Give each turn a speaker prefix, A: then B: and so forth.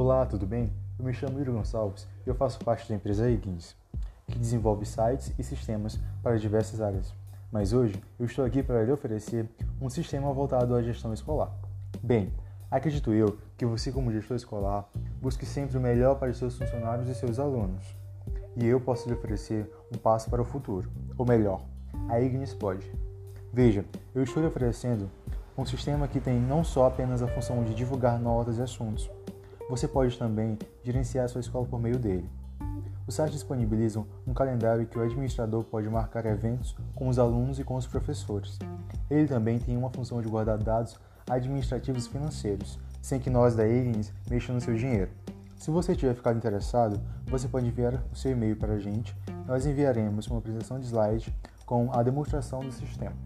A: Olá, tudo bem? Eu me chamo Yuri Gonçalves e eu faço parte da empresa Ignis, que desenvolve sites e sistemas para diversas áreas. Mas hoje eu estou aqui para lhe oferecer um sistema voltado à gestão escolar. Bem, acredito eu que você, como gestor escolar, busque sempre o melhor para os seus funcionários e seus alunos. E eu posso lhe oferecer um passo para o futuro, ou melhor, a Ignis pode. Veja, eu estou lhe oferecendo um sistema que tem não só apenas a função de divulgar notas e assuntos, você pode também gerenciar sua escola por meio dele. Os sites disponibilizam um calendário que o administrador pode marcar eventos com os alunos e com os professores. Ele também tem uma função de guardar dados administrativos e financeiros, sem que nós da Ignis mexamos no seu dinheiro. Se você tiver ficado interessado, você pode enviar o seu e-mail para a gente. Nós enviaremos uma apresentação de slide com a demonstração do sistema.